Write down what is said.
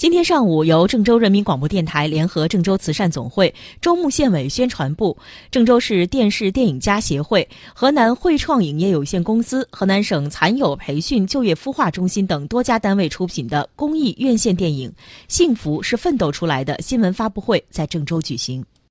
今天上午由郑州人民广播电台联合郑州慈善总会周牧县委宣传部郑州市电视电影家协会河南汇创影业有限公司河南省残友培训就业孵化中心等多家单位出品的公益院线电影幸福是奋斗出来的新闻发布会在郑州举行。